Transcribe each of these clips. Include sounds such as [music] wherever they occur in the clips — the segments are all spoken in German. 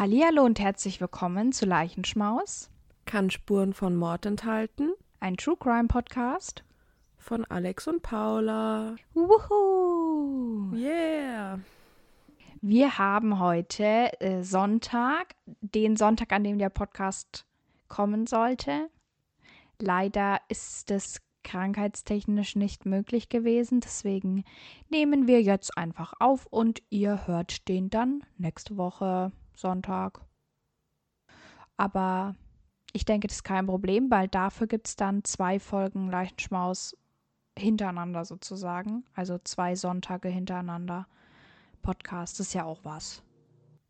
Hallihallo und herzlich willkommen zu Leichenschmaus, Kann Spuren von Mord enthalten. ein True Crime Podcast. Von Alex und Paula. Wuhu! Yeah. Wir haben heute äh, Sonntag, den Sonntag, an dem der Podcast kommen sollte. Leider ist es krankheitstechnisch nicht möglich gewesen, deswegen nehmen wir jetzt einfach auf und ihr hört den dann nächste Woche Sonntag. Aber ich denke, das ist kein Problem, weil dafür gibt es dann zwei Folgen Leichenschmaus hintereinander sozusagen. Also zwei Sonntage hintereinander. Podcast ist ja auch was.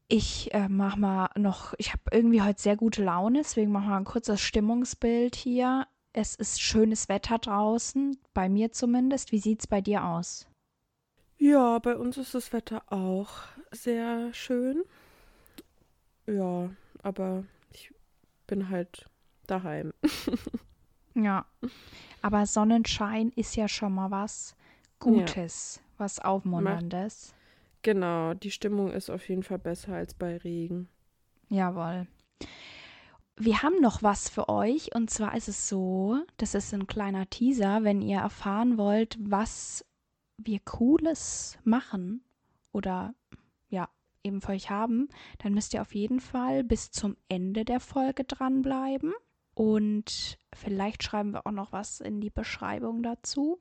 Ich äh, mach mal noch, ich habe irgendwie heute sehr gute Laune, deswegen mach mal ein kurzes Stimmungsbild hier. Es ist schönes Wetter draußen, bei mir zumindest. Wie sieht's bei dir aus? Ja, bei uns ist das Wetter auch sehr schön. Ja, aber ich bin halt daheim. [laughs] Ja, aber Sonnenschein ist ja schon mal was Gutes, was Aufmunterndes. Genau, die Stimmung ist auf jeden Fall besser als bei Regen. Jawohl. Wir haben noch was für euch und zwar ist es so, das ist ein kleiner Teaser, wenn ihr erfahren wollt, was wir Cooles machen oder ja, eben für euch haben, dann müsst ihr auf jeden Fall bis zum Ende der Folge dranbleiben und vielleicht schreiben wir auch noch was in die Beschreibung dazu,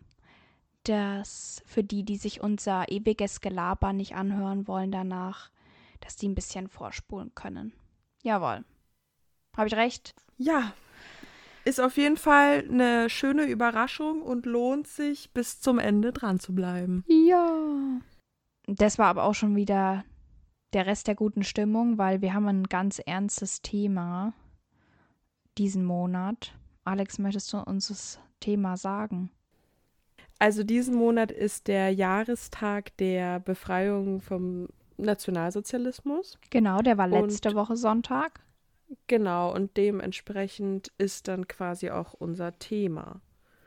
dass für die, die sich unser ewiges Gelaber nicht anhören wollen danach, dass die ein bisschen vorspulen können. Jawohl. Habe ich recht? Ja, ist auf jeden Fall eine schöne Überraschung und lohnt sich bis zum Ende dran zu bleiben. Ja. Das war aber auch schon wieder der Rest der guten Stimmung, weil wir haben ein ganz ernstes Thema diesen Monat. Alex, möchtest du uns das Thema sagen? Also diesen Monat ist der Jahrestag der Befreiung vom Nationalsozialismus. Genau, der war letzte Und- Woche Sonntag. Genau, und dementsprechend ist dann quasi auch unser Thema.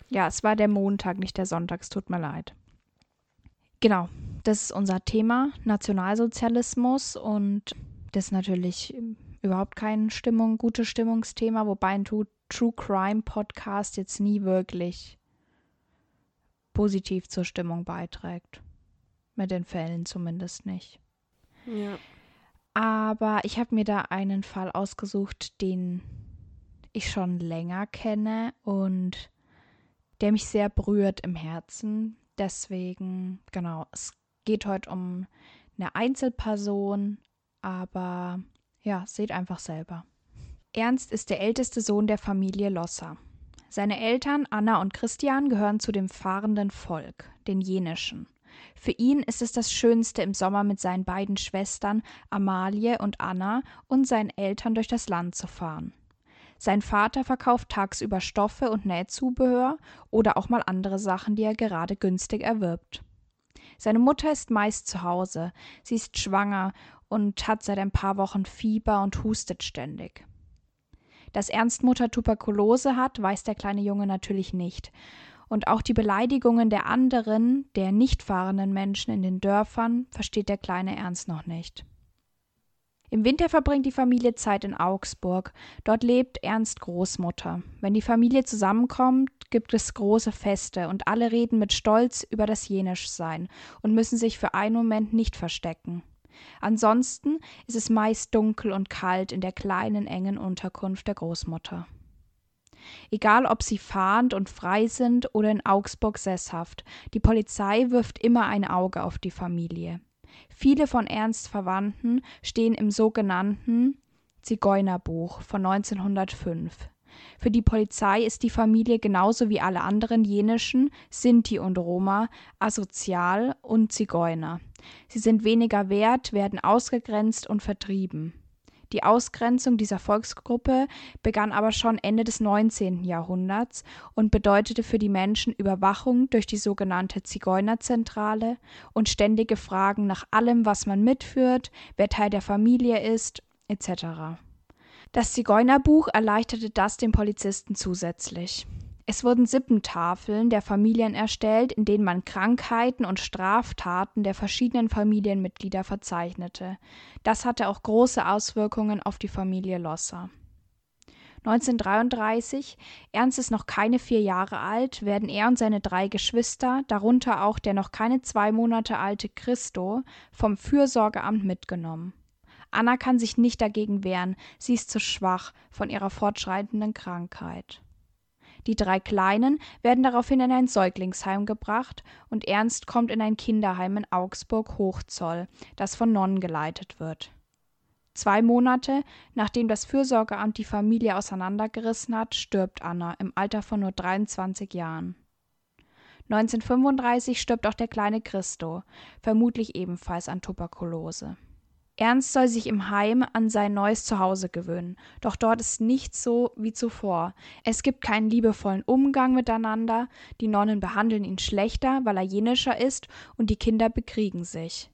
Ja, es war der Montag, nicht der Sonntag, es tut mir leid. Genau, das ist unser Thema, Nationalsozialismus und das ist natürlich überhaupt kein Stimmung, gutes Stimmungsthema, wobei ein True, True Crime Podcast jetzt nie wirklich positiv zur Stimmung beiträgt. Mit den Fällen zumindest nicht. Ja. Aber ich habe mir da einen Fall ausgesucht, den ich schon länger kenne und der mich sehr berührt im Herzen. Deswegen, genau, es geht heute um eine Einzelperson, aber ja, seht einfach selber. Ernst ist der älteste Sohn der Familie Losser. Seine Eltern Anna und Christian gehören zu dem fahrenden Volk, den Jenischen. Für ihn ist es das Schönste, im Sommer mit seinen beiden Schwestern Amalie und Anna und seinen Eltern durch das Land zu fahren. Sein Vater verkauft tagsüber Stoffe und Nähzubehör oder auch mal andere Sachen, die er gerade günstig erwirbt. Seine Mutter ist meist zu Hause. Sie ist schwanger und hat seit ein paar Wochen Fieber und hustet ständig. Dass Ernst Mutter Tuberkulose hat, weiß der kleine Junge natürlich nicht. Und auch die Beleidigungen der anderen, der nicht fahrenden Menschen in den Dörfern, versteht der kleine Ernst noch nicht. Im Winter verbringt die Familie Zeit in Augsburg. Dort lebt Ernst Großmutter. Wenn die Familie zusammenkommt, gibt es große Feste und alle reden mit Stolz über das Jenischsein und müssen sich für einen Moment nicht verstecken. Ansonsten ist es meist dunkel und kalt in der kleinen, engen Unterkunft der Großmutter. Egal, ob sie fahrend und frei sind oder in Augsburg sesshaft, die Polizei wirft immer ein Auge auf die Familie. Viele von Ernst Verwandten stehen im sogenannten Zigeunerbuch von 1905. Für die Polizei ist die Familie genauso wie alle anderen jenischen, Sinti und Roma, asozial und Zigeuner. Sie sind weniger wert, werden ausgegrenzt und vertrieben. Die Ausgrenzung dieser Volksgruppe begann aber schon Ende des 19. Jahrhunderts und bedeutete für die Menschen Überwachung durch die sogenannte Zigeunerzentrale und ständige Fragen nach allem, was man mitführt, wer Teil der Familie ist, etc. Das Zigeunerbuch erleichterte das den Polizisten zusätzlich. Es wurden Sippentafeln der Familien erstellt, in denen man Krankheiten und Straftaten der verschiedenen Familienmitglieder verzeichnete. Das hatte auch große Auswirkungen auf die Familie Losser. 1933, Ernst ist noch keine vier Jahre alt, werden er und seine drei Geschwister, darunter auch der noch keine zwei Monate alte Christo, vom Fürsorgeamt mitgenommen. Anna kann sich nicht dagegen wehren, sie ist zu schwach von ihrer fortschreitenden Krankheit. Die drei Kleinen werden daraufhin in ein Säuglingsheim gebracht und Ernst kommt in ein Kinderheim in Augsburg Hochzoll, das von Nonnen geleitet wird. Zwei Monate, nachdem das Fürsorgeamt die Familie auseinandergerissen hat, stirbt Anna im Alter von nur 23 Jahren. 1935 stirbt auch der kleine Christo, vermutlich ebenfalls an Tuberkulose. Ernst soll sich im Heim an sein neues Zuhause gewöhnen, doch dort ist nichts so wie zuvor. Es gibt keinen liebevollen Umgang miteinander, die Nonnen behandeln ihn schlechter, weil er jenischer ist, und die Kinder bekriegen sich.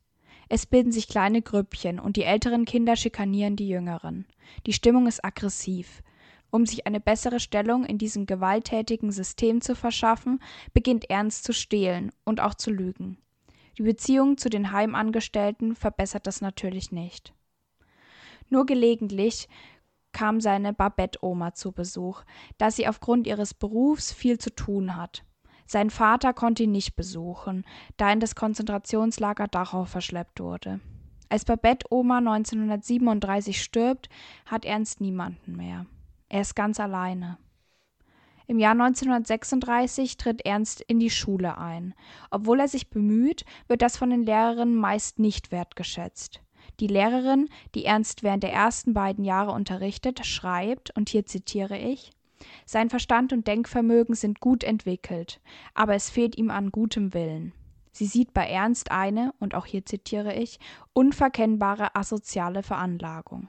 Es bilden sich kleine Grüppchen und die älteren Kinder schikanieren die jüngeren. Die Stimmung ist aggressiv. Um sich eine bessere Stellung in diesem gewalttätigen System zu verschaffen, beginnt Ernst zu stehlen und auch zu lügen. Die Beziehung zu den Heimangestellten verbessert das natürlich nicht. Nur gelegentlich kam seine Babette-Oma zu Besuch, da sie aufgrund ihres Berufs viel zu tun hat. Sein Vater konnte ihn nicht besuchen, da er in das Konzentrationslager Dachau verschleppt wurde. Als Babette-Oma 1937 stirbt, hat Ernst niemanden mehr. Er ist ganz alleine. Im Jahr 1936 tritt Ernst in die Schule ein. Obwohl er sich bemüht, wird das von den Lehrerinnen meist nicht wertgeschätzt. Die Lehrerin, die Ernst während der ersten beiden Jahre unterrichtet, schreibt, und hier zitiere ich sein Verstand und Denkvermögen sind gut entwickelt, aber es fehlt ihm an gutem Willen. Sie sieht bei Ernst eine, und auch hier zitiere ich, unverkennbare asoziale Veranlagung.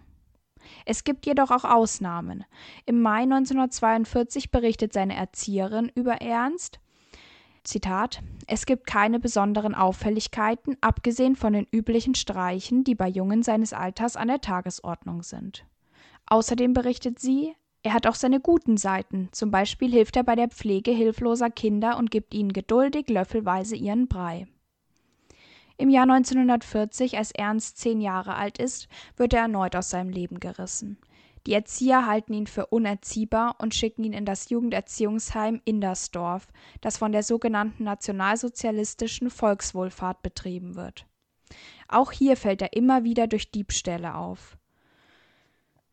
Es gibt jedoch auch Ausnahmen. Im Mai 1942 berichtet seine Erzieherin über Ernst, Zitat, es gibt keine besonderen Auffälligkeiten, abgesehen von den üblichen Streichen, die bei Jungen seines Alters an der Tagesordnung sind. Außerdem berichtet sie, er hat auch seine guten Seiten, zum Beispiel hilft er bei der Pflege hilfloser Kinder und gibt ihnen geduldig löffelweise ihren Brei. Im Jahr 1940, als Ernst zehn Jahre alt ist, wird er erneut aus seinem Leben gerissen. Die Erzieher halten ihn für unerziehbar und schicken ihn in das Jugenderziehungsheim Indersdorf, das von der sogenannten nationalsozialistischen Volkswohlfahrt betrieben wird. Auch hier fällt er immer wieder durch Diebstähle auf.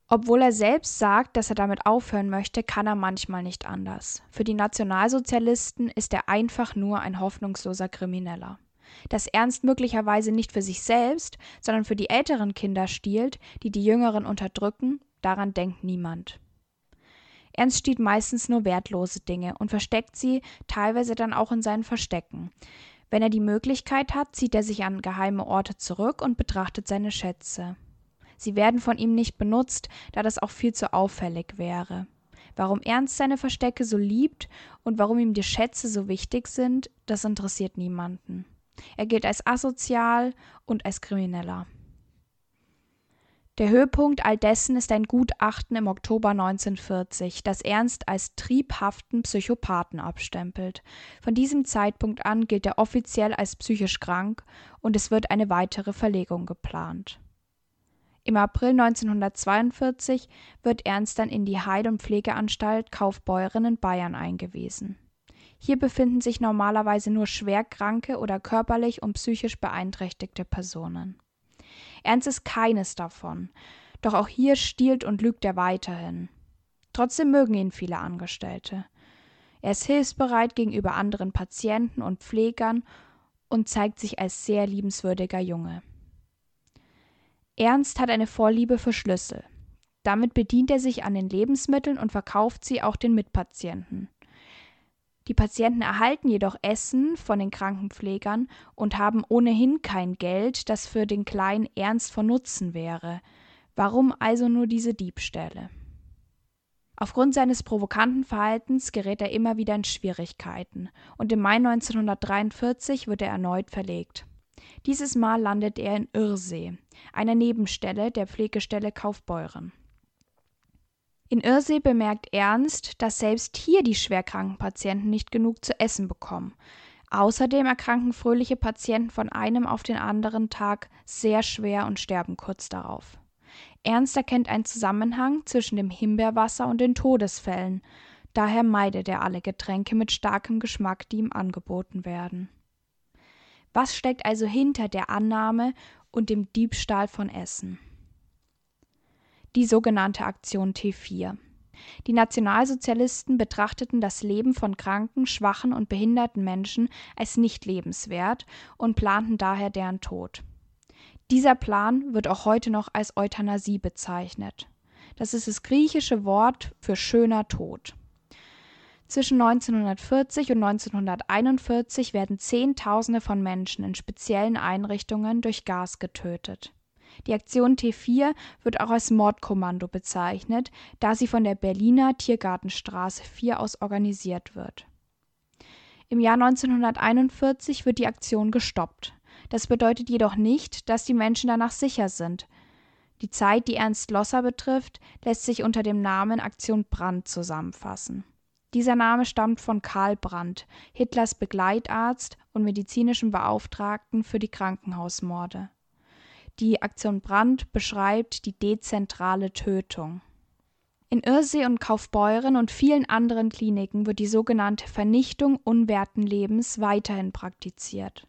Obwohl er selbst sagt, dass er damit aufhören möchte, kann er manchmal nicht anders. Für die Nationalsozialisten ist er einfach nur ein hoffnungsloser Krimineller. Dass Ernst möglicherweise nicht für sich selbst, sondern für die älteren Kinder stiehlt, die die jüngeren unterdrücken, daran denkt niemand. Ernst stiehlt meistens nur wertlose Dinge und versteckt sie teilweise dann auch in seinen Verstecken. Wenn er die Möglichkeit hat, zieht er sich an geheime Orte zurück und betrachtet seine Schätze. Sie werden von ihm nicht benutzt, da das auch viel zu auffällig wäre. Warum Ernst seine Verstecke so liebt und warum ihm die Schätze so wichtig sind, das interessiert niemanden. Er gilt als asozial und als Krimineller. Der Höhepunkt all dessen ist ein Gutachten im Oktober 1940, das Ernst als triebhaften Psychopathen abstempelt. Von diesem Zeitpunkt an gilt er offiziell als psychisch krank und es wird eine weitere Verlegung geplant. Im April 1942 wird Ernst dann in die Heil- und Pflegeanstalt Kaufbeuren in Bayern eingewiesen. Hier befinden sich normalerweise nur schwerkranke oder körperlich und psychisch beeinträchtigte Personen. Ernst ist keines davon, doch auch hier stiehlt und lügt er weiterhin. Trotzdem mögen ihn viele Angestellte. Er ist hilfsbereit gegenüber anderen Patienten und Pflegern und zeigt sich als sehr liebenswürdiger Junge. Ernst hat eine Vorliebe für Schlüssel. Damit bedient er sich an den Lebensmitteln und verkauft sie auch den Mitpatienten. Die Patienten erhalten jedoch Essen von den Krankenpflegern und haben ohnehin kein Geld, das für den kleinen Ernst von Nutzen wäre. Warum also nur diese Diebstähle? Aufgrund seines provokanten Verhaltens gerät er immer wieder in Schwierigkeiten und im Mai 1943 wird er erneut verlegt. Dieses Mal landet er in Irsee, einer Nebenstelle der Pflegestelle Kaufbeuren. In Irsee bemerkt Ernst, dass selbst hier die schwerkranken Patienten nicht genug zu essen bekommen. Außerdem erkranken fröhliche Patienten von einem auf den anderen Tag sehr schwer und sterben kurz darauf. Ernst erkennt einen Zusammenhang zwischen dem Himbeerwasser und den Todesfällen. Daher meidet er alle Getränke mit starkem Geschmack, die ihm angeboten werden. Was steckt also hinter der Annahme und dem Diebstahl von Essen? Die sogenannte Aktion T4. Die Nationalsozialisten betrachteten das Leben von kranken, schwachen und behinderten Menschen als nicht lebenswert und planten daher deren Tod. Dieser Plan wird auch heute noch als Euthanasie bezeichnet. Das ist das griechische Wort für schöner Tod. Zwischen 1940 und 1941 werden Zehntausende von Menschen in speziellen Einrichtungen durch Gas getötet. Die Aktion T4 wird auch als Mordkommando bezeichnet, da sie von der Berliner Tiergartenstraße 4 aus organisiert wird. Im Jahr 1941 wird die Aktion gestoppt. Das bedeutet jedoch nicht, dass die Menschen danach sicher sind. Die Zeit, die Ernst Losser betrifft, lässt sich unter dem Namen Aktion Brandt zusammenfassen. Dieser Name stammt von Karl Brandt, Hitlers Begleitarzt und medizinischen Beauftragten für die Krankenhausmorde. Die Aktion Brandt beschreibt die dezentrale Tötung. In Irsee und Kaufbeuren und vielen anderen Kliniken wird die sogenannte Vernichtung unwerten Lebens weiterhin praktiziert.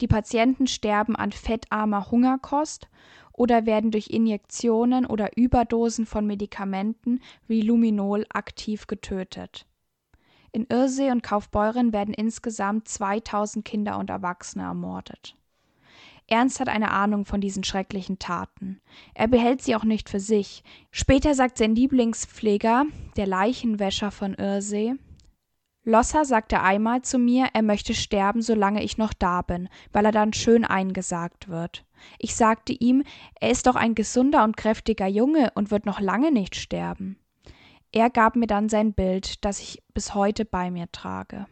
Die Patienten sterben an fettarmer Hungerkost oder werden durch Injektionen oder Überdosen von Medikamenten wie Luminol aktiv getötet. In Irsee und Kaufbeuren werden insgesamt 2000 Kinder und Erwachsene ermordet. Ernst hat eine Ahnung von diesen schrecklichen Taten. Er behält sie auch nicht für sich. Später sagt sein Lieblingspfleger, der Leichenwäscher von Irsee, Losser sagte einmal zu mir, er möchte sterben, solange ich noch da bin, weil er dann schön eingesagt wird. Ich sagte ihm, er ist doch ein gesunder und kräftiger Junge und wird noch lange nicht sterben. Er gab mir dann sein Bild, das ich bis heute bei mir trage.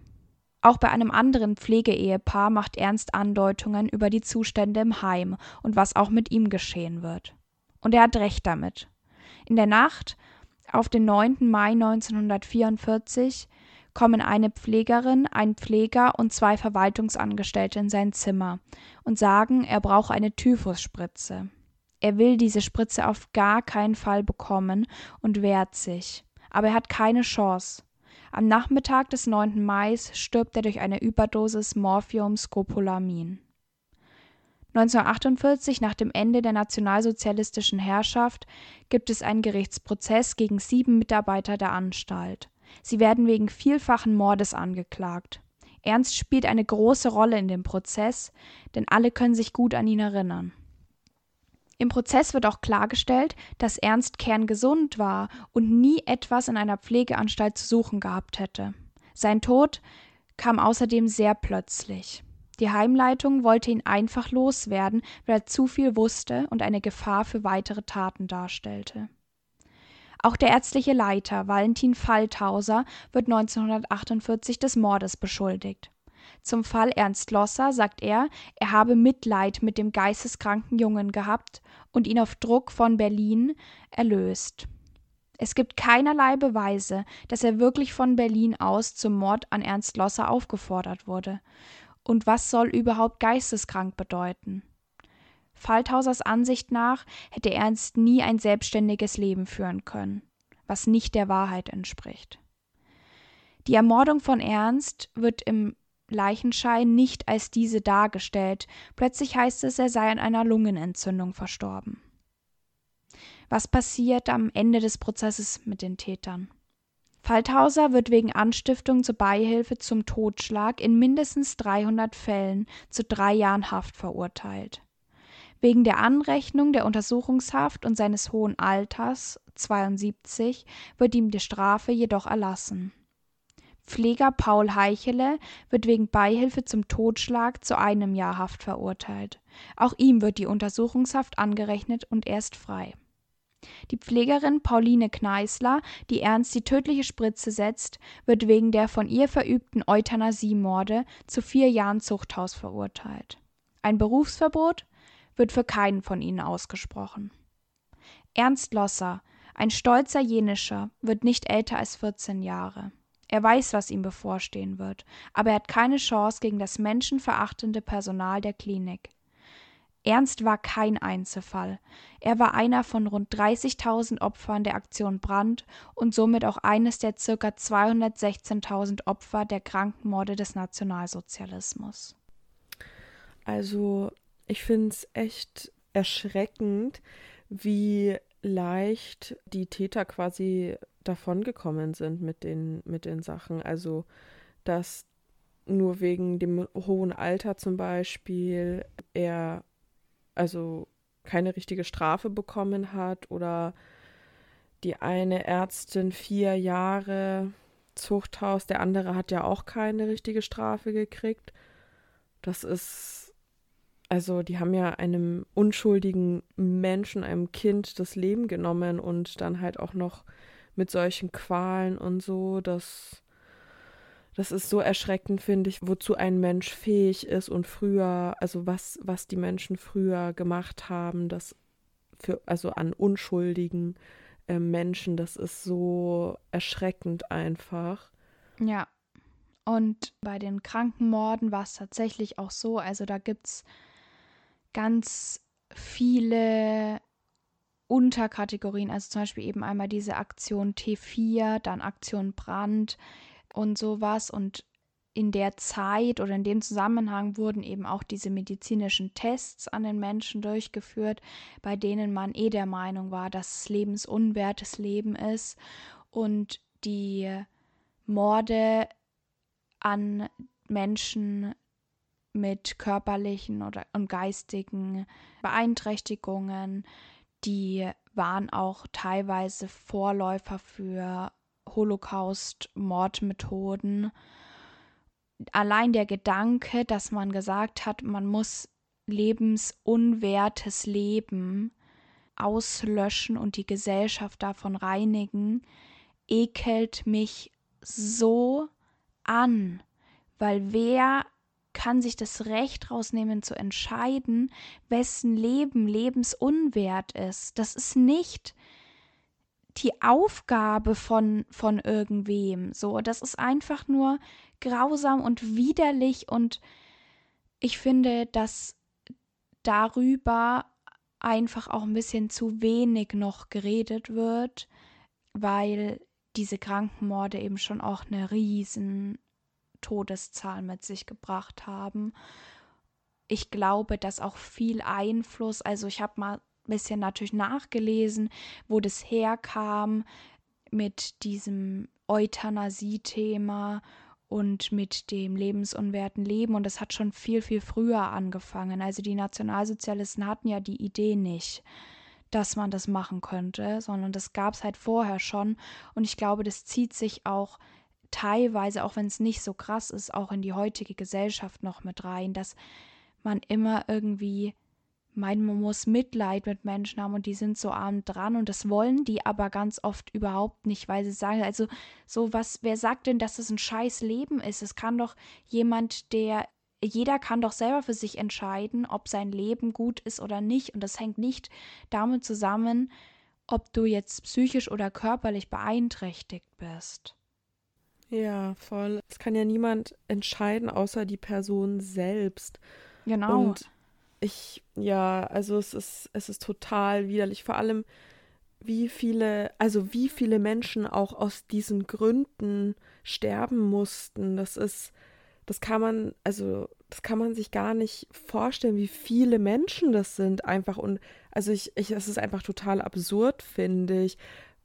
Auch bei einem anderen Pflegeehepaar macht Ernst Andeutungen über die Zustände im Heim und was auch mit ihm geschehen wird. Und er hat recht damit. In der Nacht auf den 9. Mai 1944 kommen eine Pflegerin, ein Pfleger und zwei Verwaltungsangestellte in sein Zimmer und sagen, er brauche eine Typhusspritze. Er will diese Spritze auf gar keinen Fall bekommen und wehrt sich aber er hat keine Chance. Am Nachmittag des 9. Mai stirbt er durch eine Überdosis Morphium-Scopolamin. 1948, nach dem Ende der nationalsozialistischen Herrschaft, gibt es einen Gerichtsprozess gegen sieben Mitarbeiter der Anstalt. Sie werden wegen vielfachen Mordes angeklagt. Ernst spielt eine große Rolle in dem Prozess, denn alle können sich gut an ihn erinnern. Im Prozess wird auch klargestellt, dass Ernst kerngesund war und nie etwas in einer Pflegeanstalt zu suchen gehabt hätte. Sein Tod kam außerdem sehr plötzlich. Die Heimleitung wollte ihn einfach loswerden, weil er zu viel wusste und eine Gefahr für weitere Taten darstellte. Auch der ärztliche Leiter Valentin Falthauser wird 1948 des Mordes beschuldigt. Zum Fall Ernst Losser sagt er, er habe Mitleid mit dem geisteskranken Jungen gehabt und ihn auf Druck von Berlin erlöst. Es gibt keinerlei Beweise, dass er wirklich von Berlin aus zum Mord an Ernst Losser aufgefordert wurde. Und was soll überhaupt geisteskrank bedeuten? Falthausers Ansicht nach hätte Ernst nie ein selbstständiges Leben führen können, was nicht der Wahrheit entspricht. Die Ermordung von Ernst wird im Leichenschein nicht als diese dargestellt. Plötzlich heißt es, er sei an einer Lungenentzündung verstorben. Was passiert am Ende des Prozesses mit den Tätern? Falthauser wird wegen Anstiftung zur Beihilfe zum Totschlag in mindestens 300 Fällen zu drei Jahren Haft verurteilt. Wegen der Anrechnung der Untersuchungshaft und seines hohen Alters 72 wird ihm die Strafe jedoch erlassen. Pfleger Paul Heichele wird wegen Beihilfe zum Totschlag zu einem Jahr Haft verurteilt. Auch ihm wird die Untersuchungshaft angerechnet und er ist frei. Die Pflegerin Pauline Kneißler, die Ernst die tödliche Spritze setzt, wird wegen der von ihr verübten Euthanasiemorde zu vier Jahren Zuchthaus verurteilt. Ein Berufsverbot wird für keinen von ihnen ausgesprochen. Ernst Losser Ein stolzer Jenischer wird nicht älter als 14 Jahre. Er weiß, was ihm bevorstehen wird, aber er hat keine Chance gegen das menschenverachtende Personal der Klinik. Ernst war kein Einzelfall. Er war einer von rund 30.000 Opfern der Aktion Brand und somit auch eines der ca. 216.000 Opfer der Krankenmorde des Nationalsozialismus. Also, ich finde es echt erschreckend, wie leicht die Täter quasi davongekommen sind mit den, mit den Sachen. Also, dass nur wegen dem hohen Alter zum Beispiel er also keine richtige Strafe bekommen hat oder die eine Ärztin vier Jahre Zuchthaus, der andere hat ja auch keine richtige Strafe gekriegt. Das ist, also die haben ja einem unschuldigen Menschen, einem Kind das Leben genommen und dann halt auch noch mit solchen Qualen und so, das, das ist so erschreckend, finde ich, wozu ein Mensch fähig ist und früher, also was, was die Menschen früher gemacht haben, das für, also an unschuldigen äh, Menschen, das ist so erschreckend einfach. Ja. Und bei den Krankenmorden war es tatsächlich auch so, also da gibt es ganz viele Unterkategorien, also zum Beispiel eben einmal diese Aktion T4, dann Aktion Brand und sowas. Und in der Zeit oder in dem Zusammenhang wurden eben auch diese medizinischen Tests an den Menschen durchgeführt, bei denen man eh der Meinung war, dass es lebensunwertes Leben ist und die Morde an Menschen mit körperlichen oder und geistigen Beeinträchtigungen die waren auch teilweise Vorläufer für Holocaust-Mordmethoden. Allein der Gedanke, dass man gesagt hat, man muss lebensunwertes Leben auslöschen und die Gesellschaft davon reinigen, ekelt mich so an, weil wer kann sich das Recht rausnehmen zu entscheiden, wessen Leben lebensunwert ist. Das ist nicht die Aufgabe von, von irgendwem. So, das ist einfach nur grausam und widerlich und ich finde, dass darüber einfach auch ein bisschen zu wenig noch geredet wird, weil diese Krankenmorde eben schon auch eine riesen Todeszahl mit sich gebracht haben. Ich glaube, dass auch viel Einfluss, also ich habe mal ein bisschen natürlich nachgelesen, wo das herkam mit diesem Euthanasie-Thema und mit dem lebensunwerten Leben. Und das hat schon viel, viel früher angefangen. Also die Nationalsozialisten hatten ja die Idee nicht, dass man das machen könnte, sondern das gab es halt vorher schon. Und ich glaube, das zieht sich auch teilweise, auch wenn es nicht so krass ist, auch in die heutige Gesellschaft noch mit rein, dass man immer irgendwie meint, man muss Mitleid mit Menschen haben und die sind so arm dran und das wollen die aber ganz oft überhaupt nicht, weil sie sagen, also so was, wer sagt denn, dass es ein scheiß Leben ist? Es kann doch jemand, der jeder kann doch selber für sich entscheiden, ob sein Leben gut ist oder nicht. Und das hängt nicht damit zusammen, ob du jetzt psychisch oder körperlich beeinträchtigt bist. Ja, voll. Es kann ja niemand entscheiden, außer die Person selbst. Genau. Und ich, ja, also es ist, es ist total widerlich. Vor allem, wie viele, also wie viele Menschen auch aus diesen Gründen sterben mussten. Das ist, das kann man, also das kann man sich gar nicht vorstellen, wie viele Menschen das sind einfach. Und also ich, ich, es ist einfach total absurd, finde ich.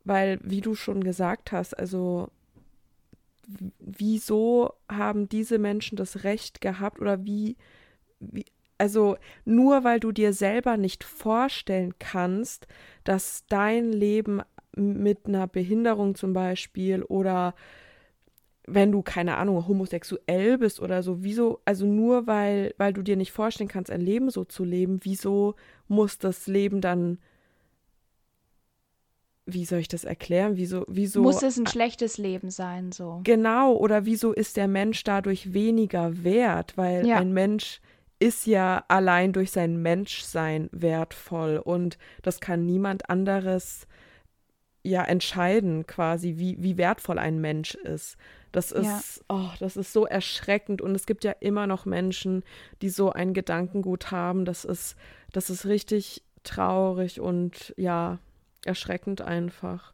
Weil, wie du schon gesagt hast, also wieso haben diese Menschen das Recht gehabt oder wie, wie, also nur weil du dir selber nicht vorstellen kannst, dass dein Leben mit einer Behinderung zum Beispiel oder wenn du, keine Ahnung, homosexuell bist oder so, wieso, also nur weil, weil du dir nicht vorstellen kannst, ein Leben so zu leben, wieso muss das Leben dann wie soll ich das erklären? Wieso, wieso. Muss es ein schlechtes Leben sein, so. Genau, oder wieso ist der Mensch dadurch weniger wert? Weil ja. ein Mensch ist ja allein durch sein Menschsein wertvoll und das kann niemand anderes ja entscheiden quasi, wie, wie wertvoll ein Mensch ist. Das ist, ja. oh, das ist so erschreckend und es gibt ja immer noch Menschen, die so ein Gedankengut haben. Das ist, das ist richtig traurig und ja, erschreckend einfach.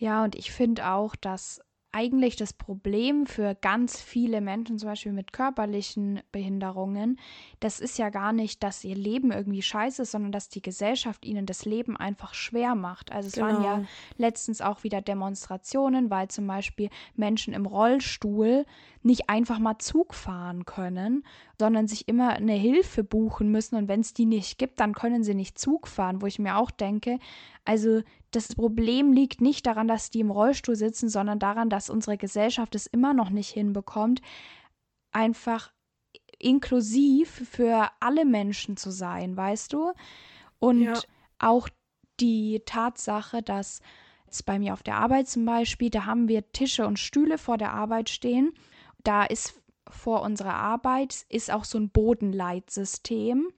Ja, und ich finde auch, dass eigentlich das Problem für ganz viele Menschen, zum Beispiel mit körperlichen Behinderungen, das ist ja gar nicht, dass ihr Leben irgendwie scheiße ist, sondern dass die Gesellschaft ihnen das Leben einfach schwer macht. Also es genau. waren ja genau. letztens auch wieder Demonstrationen, weil zum Beispiel Menschen im Rollstuhl nicht einfach mal Zug fahren können, sondern sich immer eine Hilfe buchen müssen. Und wenn es die nicht gibt, dann können sie nicht Zug fahren, wo ich mir auch denke, also das Problem liegt nicht daran, dass die im Rollstuhl sitzen, sondern daran, dass unsere Gesellschaft es immer noch nicht hinbekommt, einfach inklusiv für alle Menschen zu sein, weißt du? Und ja. auch die Tatsache, dass jetzt bei mir auf der Arbeit zum Beispiel, da haben wir Tische und Stühle vor der Arbeit stehen. Da ist vor unserer Arbeit ist auch so ein Bodenleitsystem,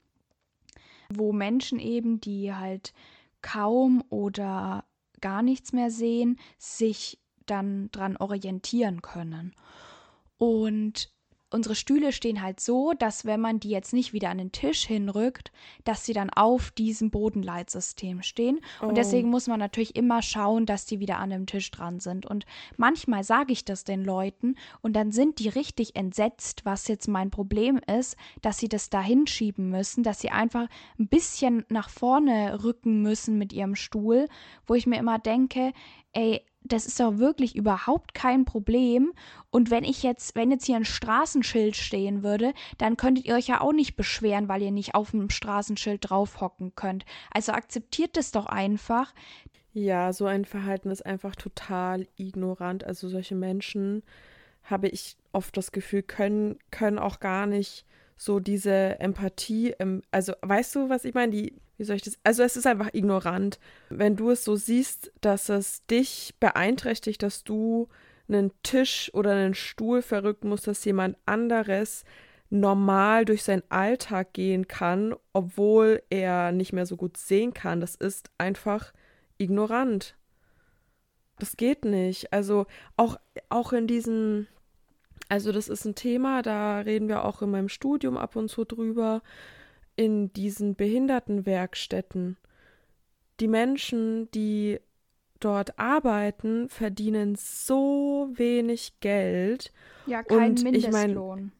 wo Menschen eben, die halt kaum oder gar nichts mehr sehen, sich dann dran orientieren können. Und unsere Stühle stehen halt so, dass wenn man die jetzt nicht wieder an den Tisch hinrückt, dass sie dann auf diesem Bodenleitsystem stehen. Oh. Und deswegen muss man natürlich immer schauen, dass die wieder an dem Tisch dran sind. Und manchmal sage ich das den Leuten und dann sind die richtig entsetzt, was jetzt mein Problem ist, dass sie das da hinschieben müssen, dass sie einfach ein bisschen nach vorne rücken müssen mit ihrem Stuhl, wo ich mir immer denke, ey, das ist doch wirklich überhaupt kein Problem. Und wenn ich jetzt, wenn jetzt hier ein Straßenschild stehen würde, dann könntet ihr euch ja auch nicht beschweren, weil ihr nicht auf dem Straßenschild draufhocken könnt. Also akzeptiert es doch einfach. Ja, so ein Verhalten ist einfach total ignorant. Also solche Menschen habe ich oft das Gefühl, können, können auch gar nicht so diese Empathie, also weißt du, was ich meine? Die wie soll ich das? Also es ist einfach ignorant. Wenn du es so siehst, dass es dich beeinträchtigt, dass du einen Tisch oder einen Stuhl verrückt musst, dass jemand anderes normal durch seinen Alltag gehen kann, obwohl er nicht mehr so gut sehen kann, das ist einfach ignorant. Das geht nicht. Also auch, auch in diesen, also das ist ein Thema, da reden wir auch in meinem Studium ab und zu drüber in diesen Behindertenwerkstätten. Die Menschen, die dort arbeiten, verdienen so wenig Geld. Ja, kein und Mindestlohn. Ich mein,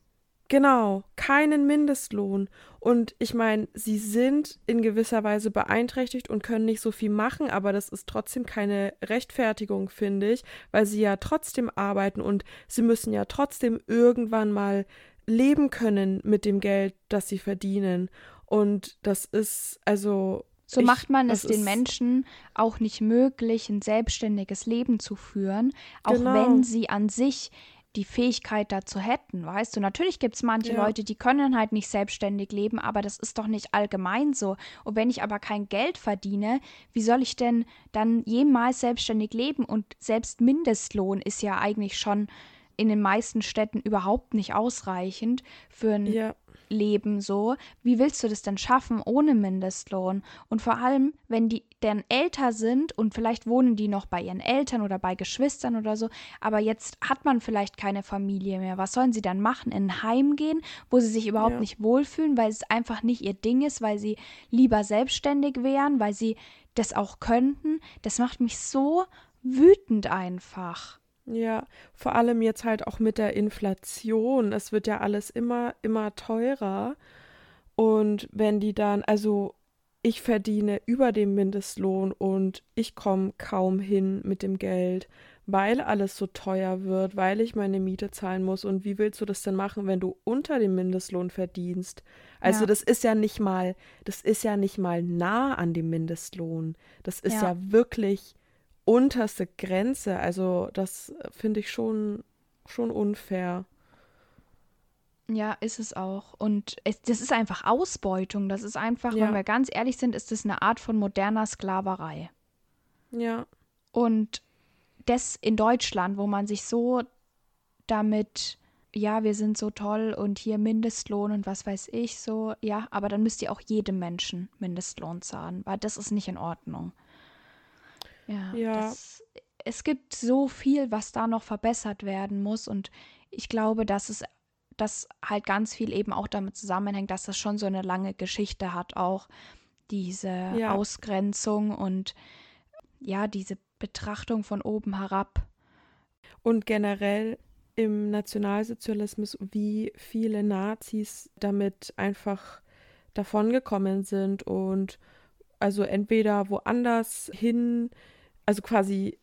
genau, keinen Mindestlohn. Und ich meine, sie sind in gewisser Weise beeinträchtigt und können nicht so viel machen, aber das ist trotzdem keine Rechtfertigung, finde ich, weil sie ja trotzdem arbeiten und sie müssen ja trotzdem irgendwann mal leben können mit dem Geld, das sie verdienen. Und das ist, also. So ich, macht man es den Menschen auch nicht möglich, ein selbstständiges Leben zu führen, auch genau. wenn sie an sich die Fähigkeit dazu hätten, weißt du? Natürlich gibt es manche ja. Leute, die können halt nicht selbstständig leben, aber das ist doch nicht allgemein so. Und wenn ich aber kein Geld verdiene, wie soll ich denn dann jemals selbstständig leben? Und selbst Mindestlohn ist ja eigentlich schon in den meisten Städten überhaupt nicht ausreichend für ein ja. Leben so. Wie willst du das denn schaffen ohne Mindestlohn? Und vor allem, wenn die dann älter sind und vielleicht wohnen die noch bei ihren Eltern oder bei Geschwistern oder so, aber jetzt hat man vielleicht keine Familie mehr. Was sollen sie dann machen? In ein Heim gehen, wo sie sich überhaupt ja. nicht wohlfühlen, weil es einfach nicht ihr Ding ist, weil sie lieber selbstständig wären, weil sie das auch könnten? Das macht mich so wütend einfach. Ja, vor allem jetzt halt auch mit der Inflation. Es wird ja alles immer, immer teurer. Und wenn die dann, also ich verdiene über dem Mindestlohn und ich komme kaum hin mit dem Geld, weil alles so teuer wird, weil ich meine Miete zahlen muss. Und wie willst du das denn machen, wenn du unter dem Mindestlohn verdienst? Also ja. das ist ja nicht mal, das ist ja nicht mal nah an dem Mindestlohn. Das ist ja, ja wirklich unterste Grenze. Also das finde ich schon, schon unfair. Ja, ist es auch. Und es, das ist einfach Ausbeutung. Das ist einfach, ja. wenn wir ganz ehrlich sind, ist das eine Art von moderner Sklaverei. Ja. Und das in Deutschland, wo man sich so damit, ja, wir sind so toll und hier Mindestlohn und was weiß ich so, ja, aber dann müsst ihr auch jedem Menschen Mindestlohn zahlen, weil das ist nicht in Ordnung. Ja, Ja. Das, es gibt so viel, was da noch verbessert werden muss. Und ich glaube, dass es dass halt ganz viel eben auch damit zusammenhängt, dass das schon so eine lange Geschichte hat, auch diese Ja. Ausgrenzung und ja, diese Betrachtung von oben herab. Und generell im Nationalsozialismus, wie viele Nazis damit einfach davongekommen sind und also entweder woanders hin, also quasi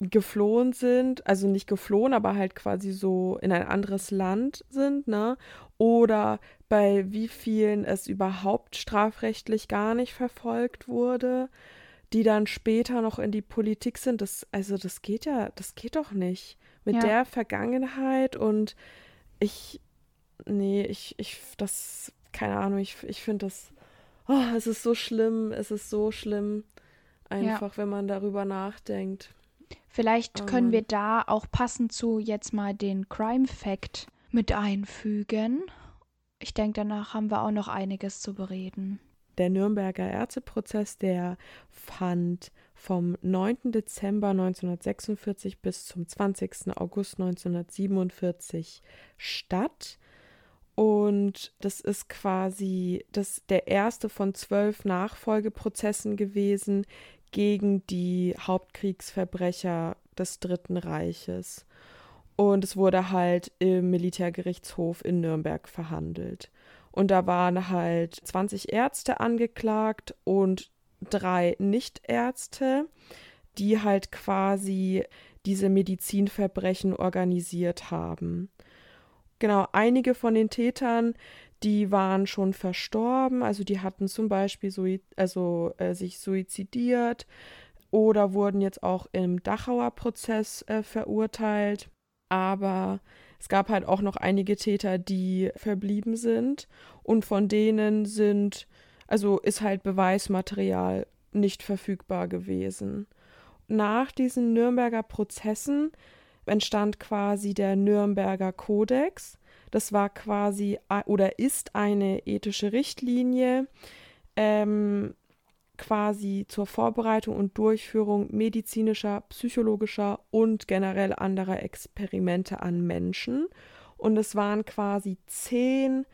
geflohen sind, also nicht geflohen, aber halt quasi so in ein anderes Land sind, ne? Oder bei wie vielen es überhaupt strafrechtlich gar nicht verfolgt wurde, die dann später noch in die Politik sind. Das, also das geht ja, das geht doch nicht. Mit Ja. der Vergangenheit und ich, nee, ich, ich, das, keine Ahnung, ich, ich finde das, oh, es ist so schlimm, es ist so schlimm, einfach, wenn man darüber nachdenkt. Vielleicht Oh können wir da auch passend zu jetzt mal den Crime Fact mit einfügen. Ich denke, danach haben wir auch noch einiges zu bereden. Der Nürnberger Ärzteprozess, der fand vom 9. Dezember 1946 bis zum 20. August 1947 statt. Und das ist quasi das, der erste von zwölf Nachfolgeprozessen gewesen gegen die Hauptkriegsverbrecher des Dritten Reiches. Und es wurde halt im Militärgerichtshof in Nürnberg verhandelt. Und da waren halt 20 Ärzte angeklagt und drei Nichtärzte, die halt quasi diese Medizinverbrechen organisiert haben. Genau, einige von den Tätern, die waren schon verstorben, also die hatten zum Beispiel sui also, äh, sich suizidiert oder wurden jetzt auch im Dachauer Prozess äh, verurteilt. Aber es gab halt auch noch einige Täter, die verblieben sind und von denen sind, also ist halt Beweismaterial nicht verfügbar gewesen. Nach diesen Nürnberger Prozessen entstand quasi der Nürnberger Kodex. Das war quasi oder ist eine ethische Richtlinie, ähm, quasi zur Vorbereitung und Durchführung medizinischer, psychologischer und generell anderer Experimente an Menschen. Und es waren quasi zehn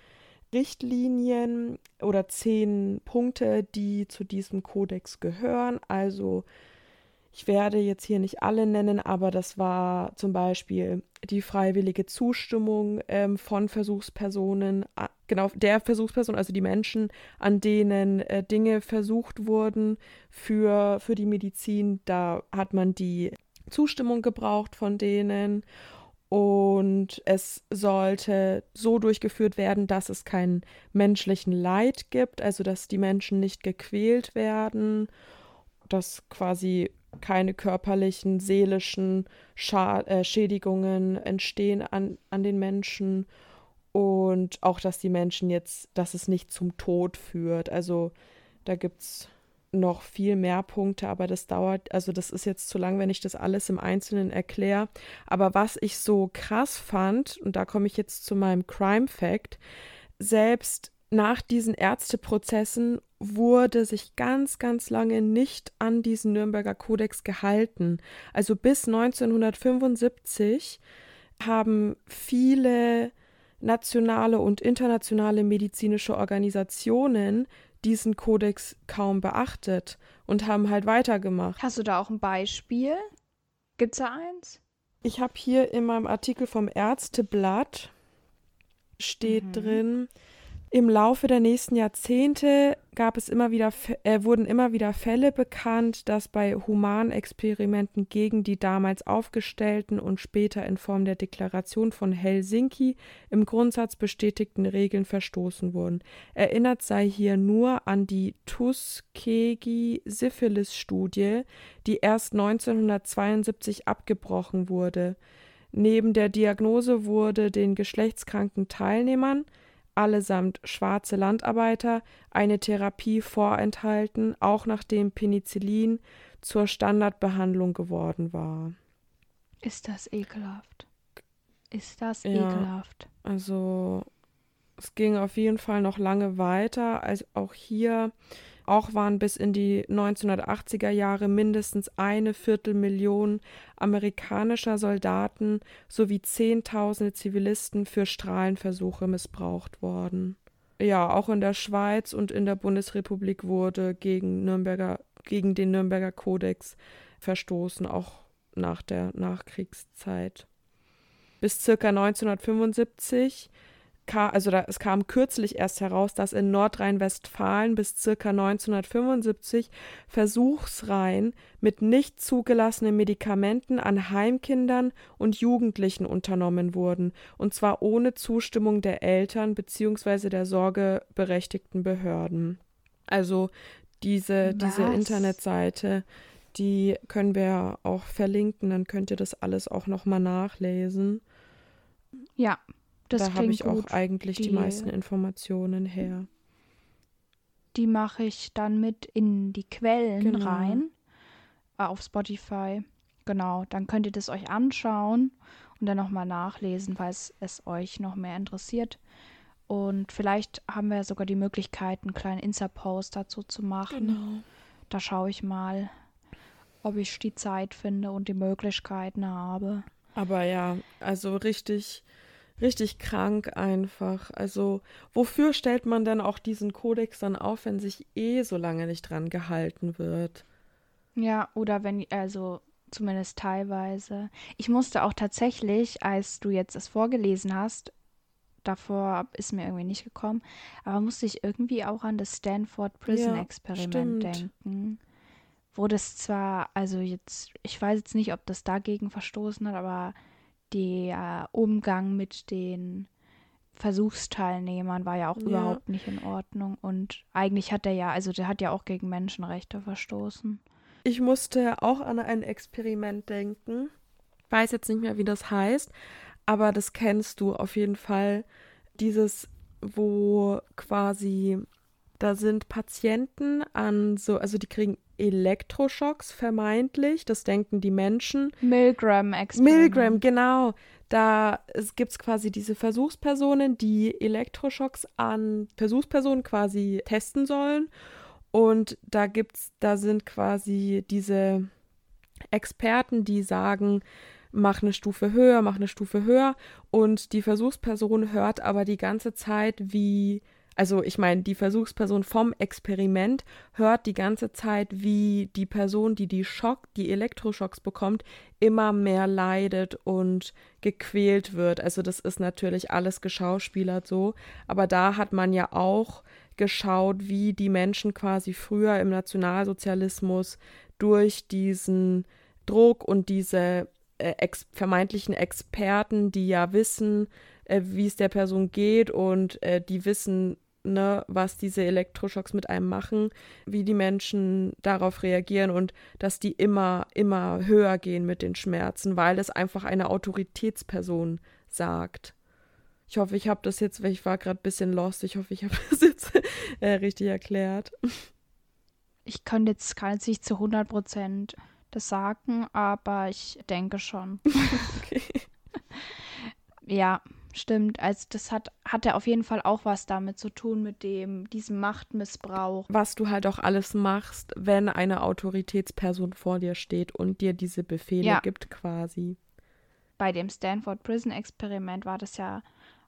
Richtlinien oder zehn Punkte, die zu diesem Kodex gehören. Also ich werde jetzt hier nicht alle nennen, aber das war zum Beispiel die freiwillige Zustimmung ähm, von Versuchspersonen, genau der Versuchsperson, also die Menschen, an denen äh, Dinge versucht wurden für, für die Medizin. Da hat man die Zustimmung gebraucht von denen. Und es sollte so durchgeführt werden, dass es keinen menschlichen Leid gibt, also dass die Menschen nicht gequält werden, dass quasi keine körperlichen, seelischen Scha äh, Schädigungen entstehen an, an den Menschen und auch, dass die Menschen jetzt, dass es nicht zum Tod führt. Also da gibt es noch viel mehr Punkte, aber das dauert, also das ist jetzt zu lang, wenn ich das alles im Einzelnen erkläre. Aber was ich so krass fand, und da komme ich jetzt zu meinem Crime Fact, selbst nach diesen Ärzteprozessen wurde sich ganz, ganz lange nicht an diesen Nürnberger Kodex gehalten. Also bis 1975 haben viele nationale und internationale medizinische Organisationen diesen Kodex kaum beachtet und haben halt weitergemacht. Hast du da auch ein Beispiel? Gibt's da eins? Ich habe hier in meinem Artikel vom Ärzteblatt steht Mhm. drin, im Laufe der nächsten Jahrzehnte gab es immer wieder, äh, wurden immer wieder Fälle bekannt, dass bei Humanexperimenten gegen die damals aufgestellten und später in Form der Deklaration von Helsinki im Grundsatz bestätigten Regeln verstoßen wurden. Erinnert sei hier nur an die Tuskegee-Syphilis-Studie, die erst 1972 abgebrochen wurde. Neben der Diagnose wurde den geschlechtskranken Teilnehmern, allesamt schwarze Landarbeiter, eine Therapie vorenthalten, auch nachdem Penicillin zur Standardbehandlung geworden war. Ist das ekelhaft? Ist das Ja. ekelhaft? Also es ging auf jeden Fall noch lange weiter. Also auch hier Auch waren bis in die 1980er Jahre mindestens eine Viertelmillion amerikanischer Soldaten sowie Zehntausende Zivilisten für Strahlenversuche missbraucht worden. Ja, auch in der Schweiz und in der Bundesrepublik wurde gegen, Nürnberger, gegen den Nürnberger Kodex verstoßen, auch nach der Nachkriegszeit. Bis circa 1975 also da, es kam kürzlich erst heraus, dass in Nordrhein-Westfalen bis ca. 1975 Versuchsreihen mit nicht zugelassenen Medikamenten an Heimkindern und Jugendlichen unternommen wurden, und zwar ohne Zustimmung der Eltern bzw. der sorgeberechtigten Behörden. Also diese, diese Internetseite, die können wir auch verlinken, dann könnt ihr das alles auch nochmal nachlesen. Ja, das da habe ich gut. auch eigentlich die, die meisten Informationen her. Die mache ich dann mit in die Quellen genau. rein äh, auf Spotify. Genau, dann könnt ihr das euch anschauen und dann nochmal nachlesen, falls es euch noch mehr interessiert. Und vielleicht haben wir sogar die Möglichkeit, einen kleinen Insta-Post dazu zu machen. Genau. Da schaue ich mal, ob ich die Zeit finde und die Möglichkeiten habe. Aber ja, also richtig richtig krank einfach. Also wofür stellt man denn auch diesen Kodex dann auf, wenn sich eh so lange nicht dran gehalten wird? Ja, oder wenn, also zumindest teilweise. Ich musste auch tatsächlich, als du jetzt es vorgelesen hast, davor ist mir irgendwie nicht gekommen, aber musste ich irgendwie auch an das Stanford Prison ja, Experiment denken. Wo das zwar, also jetzt, ich weiß jetzt nicht, ob das dagegen verstoßen hat, aber der Umgang mit den Versuchsteilnehmern war ja auch ja. überhaupt nicht in Ordnung. Und eigentlich hat er ja, also der hat ja auch gegen Menschenrechte verstoßen. Ich musste auch an ein Experiment denken. Weiß jetzt nicht mehr, wie das heißt, aber das kennst du auf jeden Fall. Dieses, wo quasi da sind Patienten an so, also die kriegen Elektroschocks vermeintlich, das denken die Menschen. Milgram-Experiment. Milgram, genau. Da gibt es quasi diese Versuchspersonen, die Elektroschocks an Versuchspersonen quasi testen sollen. Und da gibt's, da sind quasi diese Experten, die sagen, mach eine Stufe höher, mach eine Stufe höher. Und die Versuchsperson hört aber die ganze Zeit, wie also ich meine, die Versuchsperson vom Experiment hört die ganze Zeit, wie die Person, die die Schock, die Elektroschocks bekommt, immer mehr leidet und gequält wird. Also das ist natürlich alles geschauspielert so, aber da hat man ja auch geschaut, wie die Menschen quasi früher im Nationalsozialismus durch diesen Druck und diese äh, ex vermeintlichen Experten, die ja wissen, äh, wie es der Person geht und äh, die wissen, ne, was diese Elektroschocks mit einem machen, wie die Menschen darauf reagieren und dass die immer, immer höher gehen mit den Schmerzen, weil es einfach eine Autoritätsperson sagt. Ich hoffe, ich habe das jetzt, weil ich war gerade ein bisschen lost, ich hoffe, ich habe [laughs] das jetzt äh, richtig erklärt. Ich könnte jetzt gar nicht zu 100 Prozent das sagen, aber ich denke schon. [laughs] okay. ja, Stimmt, also das hat, hat ja auf jeden Fall auch was damit zu tun, mit dem, diesem Machtmissbrauch. Was du halt auch alles machst, wenn eine Autoritätsperson vor dir steht und dir diese Befehle ja. gibt, quasi. Bei dem Stanford Prison Experiment war das ja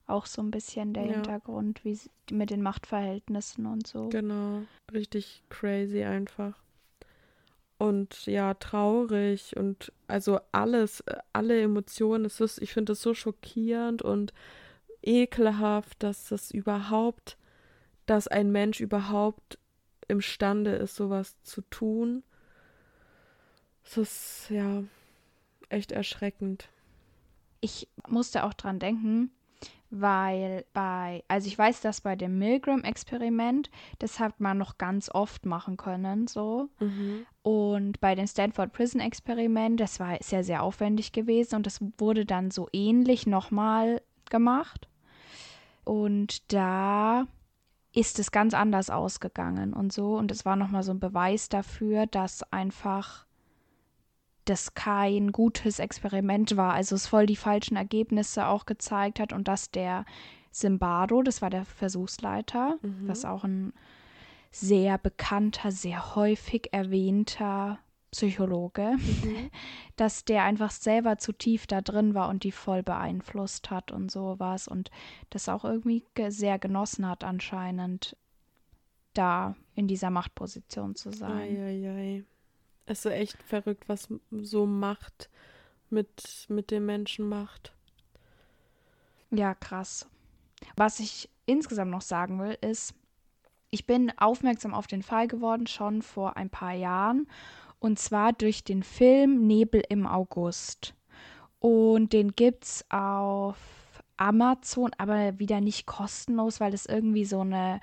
auch so ein bisschen der ja. Hintergrund, wie mit den Machtverhältnissen und so. Genau, richtig crazy einfach und ja, traurig und also alles, äh, alle Emotionen. Es ist, ich finde es so schockierend und ekelhaft, dass das überhaupt, dass ein Mensch überhaupt imstande ist, sowas zu tun. Es ist ja echt erschreckend. Ich musste auch dran denken, weil bei, also ich weiß, dass bei dem Milgram-Experiment, das hat man noch ganz oft machen können, so. Mhm. Und bei dem Stanford Prison-Experiment, das war sehr, sehr aufwendig gewesen und das wurde dann so ähnlich nochmal gemacht. Und da ist es ganz anders ausgegangen und so. Und es war nochmal so ein Beweis dafür, dass einfach das kein gutes Experiment war, also es voll die falschen Ergebnisse auch gezeigt hat und dass der Simbardo, das war der Versuchsleiter, mhm. was auch ein sehr bekannter, sehr häufig erwähnter Psychologe, mhm. [laughs] dass der einfach selber zu tief da drin war und die voll beeinflusst hat und sowas und das auch irgendwie sehr genossen hat anscheinend, da in dieser Machtposition zu sein. Eieiei. Es ist echt verrückt, was so Macht mit, mit dem Menschen macht. Ja, krass. Was ich insgesamt noch sagen will, ist, ich bin aufmerksam auf den Fall geworden schon vor ein paar Jahren und zwar durch den Film Nebel im August. Und den gibt's auf Amazon, aber wieder nicht kostenlos, weil das irgendwie so eine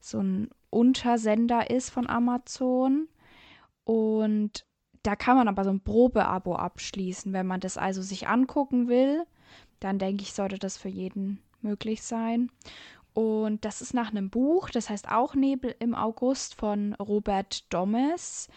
so ein Untersender ist von Amazon. Und da kann man aber so ein Probeabo abschließen, wenn man das also sich angucken will. Dann denke ich, sollte das für jeden möglich sein. Und das ist nach einem Buch, das heißt auch Nebel im August von Robert Dommes.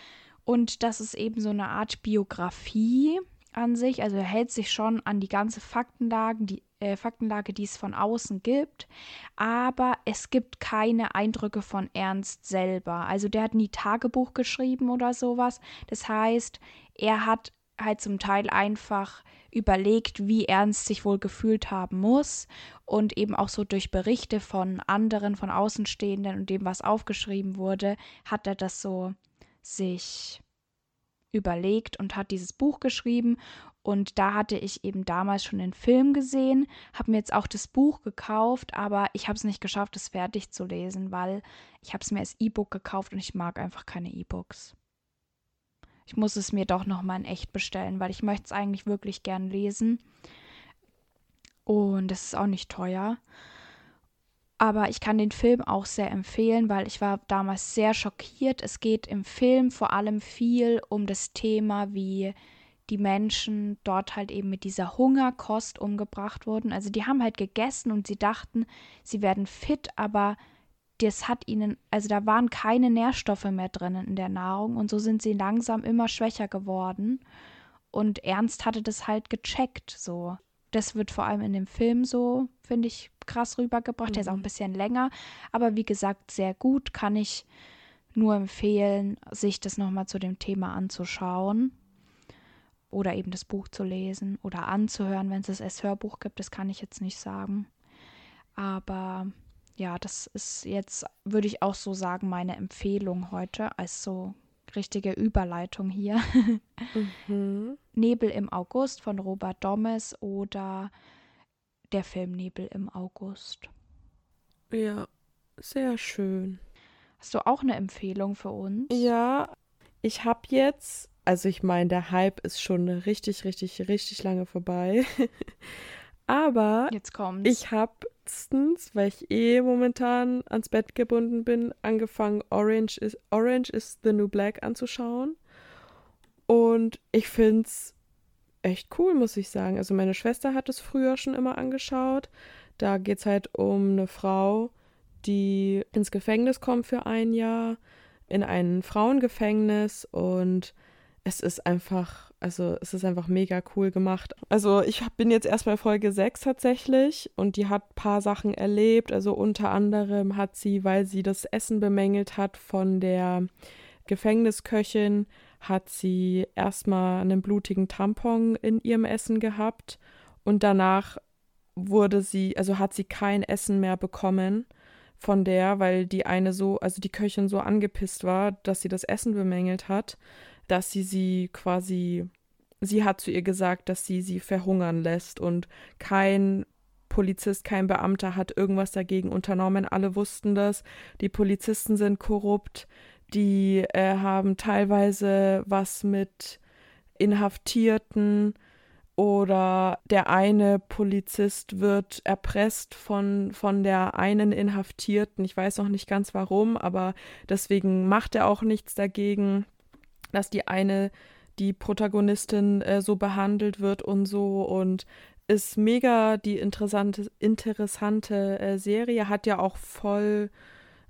Und das ist eben so eine Art Biografie an sich. Also er hält sich schon an die ganze Faktenlage, die, äh, Faktenlage, die es von außen gibt. Aber es gibt keine Eindrücke von Ernst selber. Also der hat nie Tagebuch geschrieben oder sowas. Das heißt, er hat halt zum Teil einfach überlegt, wie Ernst sich wohl gefühlt haben muss und eben auch so durch Berichte von anderen, von Außenstehenden und dem, was aufgeschrieben wurde, hat er das so sich überlegt und hat dieses Buch geschrieben. Und da hatte ich eben damals schon den Film gesehen, habe mir jetzt auch das Buch gekauft, aber ich habe es nicht geschafft, es fertig zu lesen, weil ich habe es mir als E-Book gekauft und ich mag einfach keine E-Books. Ich muss es mir doch noch mal in echt bestellen, weil ich möchte es eigentlich wirklich gern lesen. Und es ist auch nicht teuer. Aber ich kann den Film auch sehr empfehlen, weil ich war damals sehr schockiert. Es geht im Film vor allem viel um das Thema, wie die Menschen dort halt eben mit dieser Hungerkost umgebracht wurden. Also die haben halt gegessen und sie dachten, sie werden fit, aber das hat ihnen, also da waren keine Nährstoffe mehr drin in der Nahrung und so sind sie langsam immer schwächer geworden. Und Ernst hatte das halt gecheckt, so. Das wird vor allem in dem Film so, finde ich, krass rübergebracht. Mhm. Der ist auch ein mhm. bisschen länger, aber wie gesagt, sehr gut. Kann ich nur empfehlen, sich das nochmal zu dem Thema anzuschauen. Oder eben das Buch zu lesen oder anzuhören, wenn es es als Hörbuch gibt. Das kann ich jetzt nicht sagen. Aber ja, das ist jetzt, würde ich auch so sagen, meine Empfehlung heute als so richtige Überleitung hier. Mhm. [laughs] Nebel im August von Robert Dommes oder der Film Nebel im August. Ja, sehr schön. Hast du auch eine Empfehlung für uns? Ja, ich habe jetzt, also ich meine, der Hype ist schon richtig, richtig, richtig lange vorbei. [laughs] Aber jetzt kommt's. ich habe letztens, weil ich eh momentan ans Bett gebunden bin, angefangen, Orange is, Orange is the New Black anzuschauen. Und ich finde es echt cool, muss ich sagen. Also meine Schwester hat es früher schon immer angeschaut. Da geht es halt um eine Frau, die ins Gefängnis kommt für ein Jahr, in ein Frauengefängnis und es ist einfach, also es ist einfach mega cool gemacht. Also ich bin jetzt erst bei Folge 6 tatsächlich und die hat ein paar Sachen erlebt. Also unter anderem hat sie, weil sie das Essen bemängelt hat von der Gefängnisköchin, hat sie erstmal einen blutigen Tampon in ihrem Essen gehabt und danach wurde sie, also hat sie kein Essen mehr bekommen von der, weil die eine so, also die Köchin so angepisst war, dass sie das Essen bemängelt hat dass sie sie quasi, sie hat zu ihr gesagt, dass sie sie verhungern lässt und kein Polizist, kein Beamter hat irgendwas dagegen unternommen. Alle wussten das. Die Polizisten sind korrupt. Die äh, haben teilweise was mit Inhaftierten oder der eine Polizist wird erpresst von, von der einen Inhaftierten. Ich weiß noch nicht ganz warum, aber deswegen macht er auch nichts dagegen dass die eine, die Protagonistin äh, so behandelt wird und so und ist mega die interessante, interessante äh, Serie, hat ja auch voll,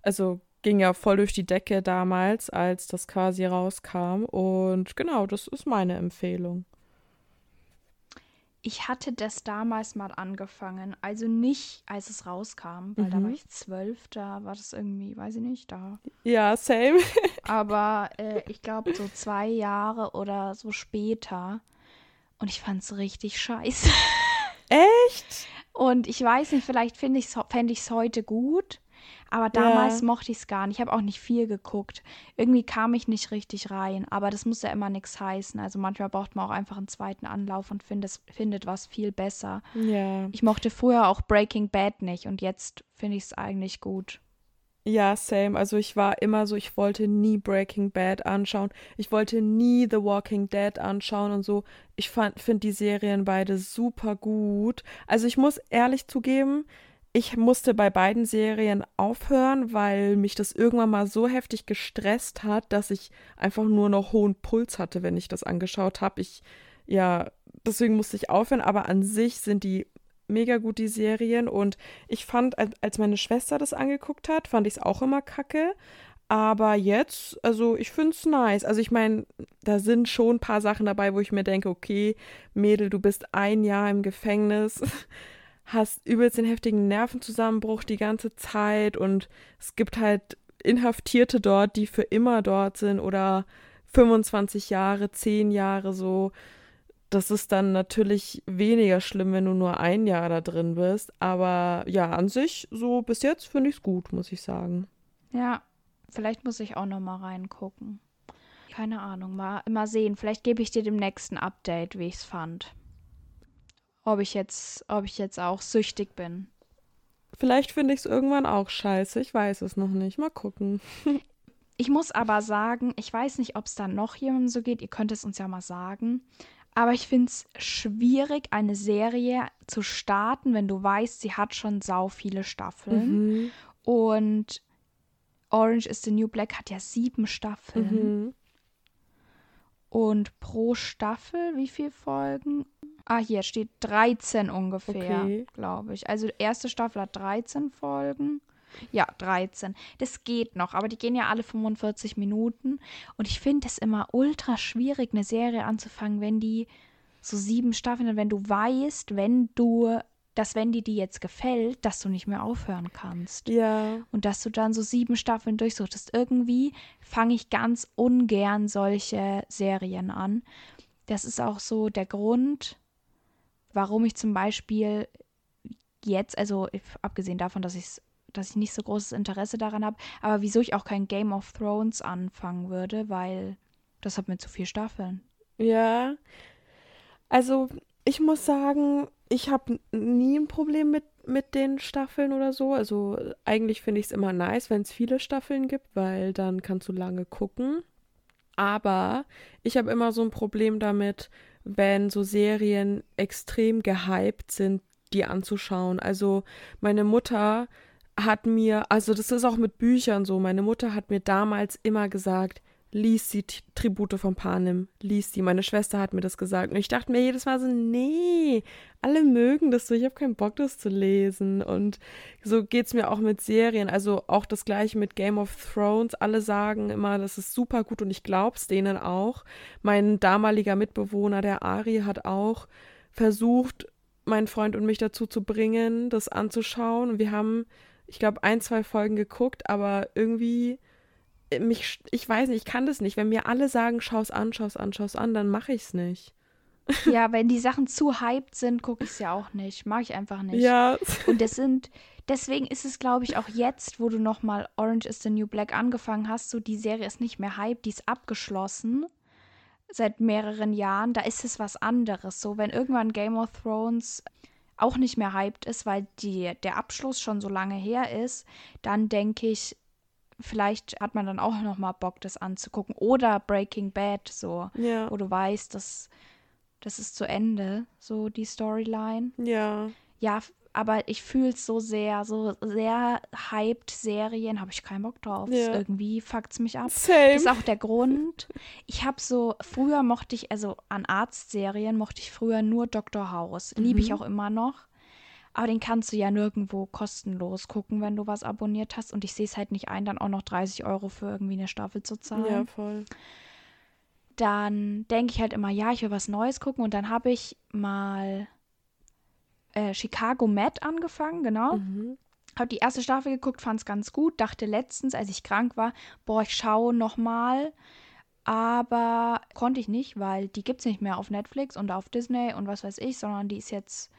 also ging ja voll durch die Decke damals, als das quasi rauskam. Und genau, das ist meine Empfehlung. Ich hatte das damals mal angefangen. Also nicht, als es rauskam, weil da war Mhm. ich zwölf, da war das irgendwie, weiß ich nicht, da. Ja, same. [laughs] Aber äh, ich glaube, so zwei Jahre oder so später. Und ich fand es richtig scheiße. [laughs] Echt? Und ich weiß nicht, vielleicht fände ich es heute gut. Aber damals Ja. mochte ich es gar nicht. Ich habe auch nicht viel geguckt. Irgendwie kam ich nicht richtig rein. Aber das muss ja immer nichts heißen. Also manchmal braucht man auch einfach einen zweiten Anlauf und findet, findet was viel besser. Ja. Ich mochte früher auch Breaking Bad nicht und jetzt finde ich es eigentlich gut. Ja, same. Also ich war immer so, ich wollte nie Breaking Bad anschauen. Ich wollte nie The Walking Dead anschauen und so. Ich finde die Serien beide super gut. Also ich muss ehrlich zugeben, ich musste bei beiden Serien aufhören, weil mich das irgendwann mal so heftig gestresst hat, dass ich einfach nur noch hohen Puls hatte, wenn ich das angeschaut habe. Ich, ja, deswegen musste ich aufhören. Aber an sich sind die mega gut, die Serien. Und ich fand, als meine Schwester das angeguckt hat, fand ich es auch immer kacke. Aber jetzt, also ich finde es nice. Also ich meine, da sind schon ein paar Sachen dabei, wo ich mir denke, okay, Mädel, du bist ein Jahr im Gefängnis, [laughs] hast übelst den heftigen Nervenzusammenbruch die ganze Zeit und es gibt halt Inhaftierte dort, die für immer dort sind oder 25 Jahre, 10 Jahre so das ist dann natürlich weniger schlimm, wenn du nur ein Jahr da drin bist. Aber ja, an sich, so bis jetzt finde ich es gut, muss ich sagen. Ja, vielleicht muss ich auch noch mal reingucken. Keine Ahnung, mal, mal sehen. Vielleicht gebe ich dir dem nächsten Update, wie ich es fand. Ob ich jetzt, ob ich jetzt auch süchtig bin. Vielleicht finde ich es irgendwann auch scheiße. Ich weiß es noch nicht. Mal gucken. [laughs] Ich muss aber sagen, ich weiß nicht, ob es da noch jemandem so geht. Ihr könnt es uns ja mal sagen. Aber ich finde es schwierig, eine Serie zu starten, wenn du weißt, sie hat schon sau viele Staffeln. Mhm. Und Orange is the New Black hat ja sieben Staffeln. Mhm. Und pro Staffel, wie viele Folgen? Ah, hier steht 13 ungefähr, Okay. glaube ich. Also erste Staffel hat 13 Folgen. Ja, 13. Das geht noch, aber die gehen ja alle 45 Minuten. Und ich finde es immer ultra schwierig, eine Serie anzufangen, wenn die so sieben Staffeln, wenn du weißt, wenn du, dass wenn dir die jetzt gefällt, dass du nicht mehr aufhören kannst. Ja. Und dass du dann so sieben Staffeln durchsuchtest. Irgendwie fange ich ganz ungern solche Serien an. Das ist auch so der Grund, warum ich zum Beispiel jetzt, also abgesehen davon, dass ich dass ich nicht so großes Interesse daran habe, aber wieso ich auch kein Game of Thrones anfangen würde, weil das hat mir zu viel Staffeln. Ja. Also, ich muss sagen, ich habe nie ein Problem mit, mit den Staffeln oder so. Also, eigentlich finde ich es immer nice, wenn es viele Staffeln gibt, weil dann kannst du lange gucken. Aber ich habe immer so ein Problem damit, wenn so Serien extrem gehypt sind, die anzuschauen. Also, meine Mutter hat mir, also das ist auch mit Büchern so, meine Mutter hat mir damals immer gesagt, lies die T Tribute von Panem, lies die. Meine Schwester hat mir das gesagt und ich dachte mir jedes Mal so, nee, alle mögen das so, ich habe keinen Bock, das zu lesen. Und so geht es mir auch mit Serien, also auch das gleiche mit Game of Thrones. Alle sagen immer, das ist super gut und ich glaub's denen auch. Mein damaliger Mitbewohner, der Ari, hat auch versucht, meinen Freund und mich dazu zu bringen, das anzuschauen. Und wir haben ich glaube, ein, zwei Folgen geguckt, aber irgendwie mich, ich weiß nicht, ich kann das nicht. Wenn mir alle sagen, schau's an, schau's an, schau's an, dann mache ich's nicht. [laughs] Ja, wenn die Sachen zu hyped sind, gucke ich es ja auch nicht. Mag ich einfach nicht. Ja. Und das sind, deswegen ist es, glaube ich, auch jetzt, wo du nochmal Orange is the New Black angefangen hast, so die Serie ist nicht mehr hyped, die ist abgeschlossen seit mehreren Jahren. Da ist es was anderes. So, wenn irgendwann Game of Thrones auch nicht mehr hyped ist, weil die, der Abschluss schon so lange her ist, dann denke ich, vielleicht hat man dann auch noch mal Bock, das anzugucken. Oder Breaking Bad, so, Ja. wo du weißt, dass das ist zu Ende, so die Storyline. Ja. Ja, aber ich fühle es so sehr, so sehr hyped Serien, habe ich keinen Bock drauf. Ja. Irgendwie fuckt es mich ab. Same. Das ist auch der Grund. Ich habe so, früher mochte ich, also an Arztserien mochte ich früher nur Dr. House. Liebe ich Mhm. auch immer noch. Aber den kannst du ja nirgendwo kostenlos gucken, wenn du was abonniert hast. Und ich sehe es halt nicht ein, dann auch noch 30 Euro für irgendwie eine Staffel zu zahlen. Ja, voll. Dann denke ich halt immer, ja, ich will was Neues gucken. Und dann habe ich mal äh, Chicago Med angefangen, genau. Mhm. Habe die erste Staffel geguckt, fand es ganz gut. Dachte letztens, als ich krank war, boah, ich schaue nochmal. Aber konnte ich nicht, weil die gibt es nicht mehr auf Netflix und auf Disney und was weiß ich, sondern die ist jetzt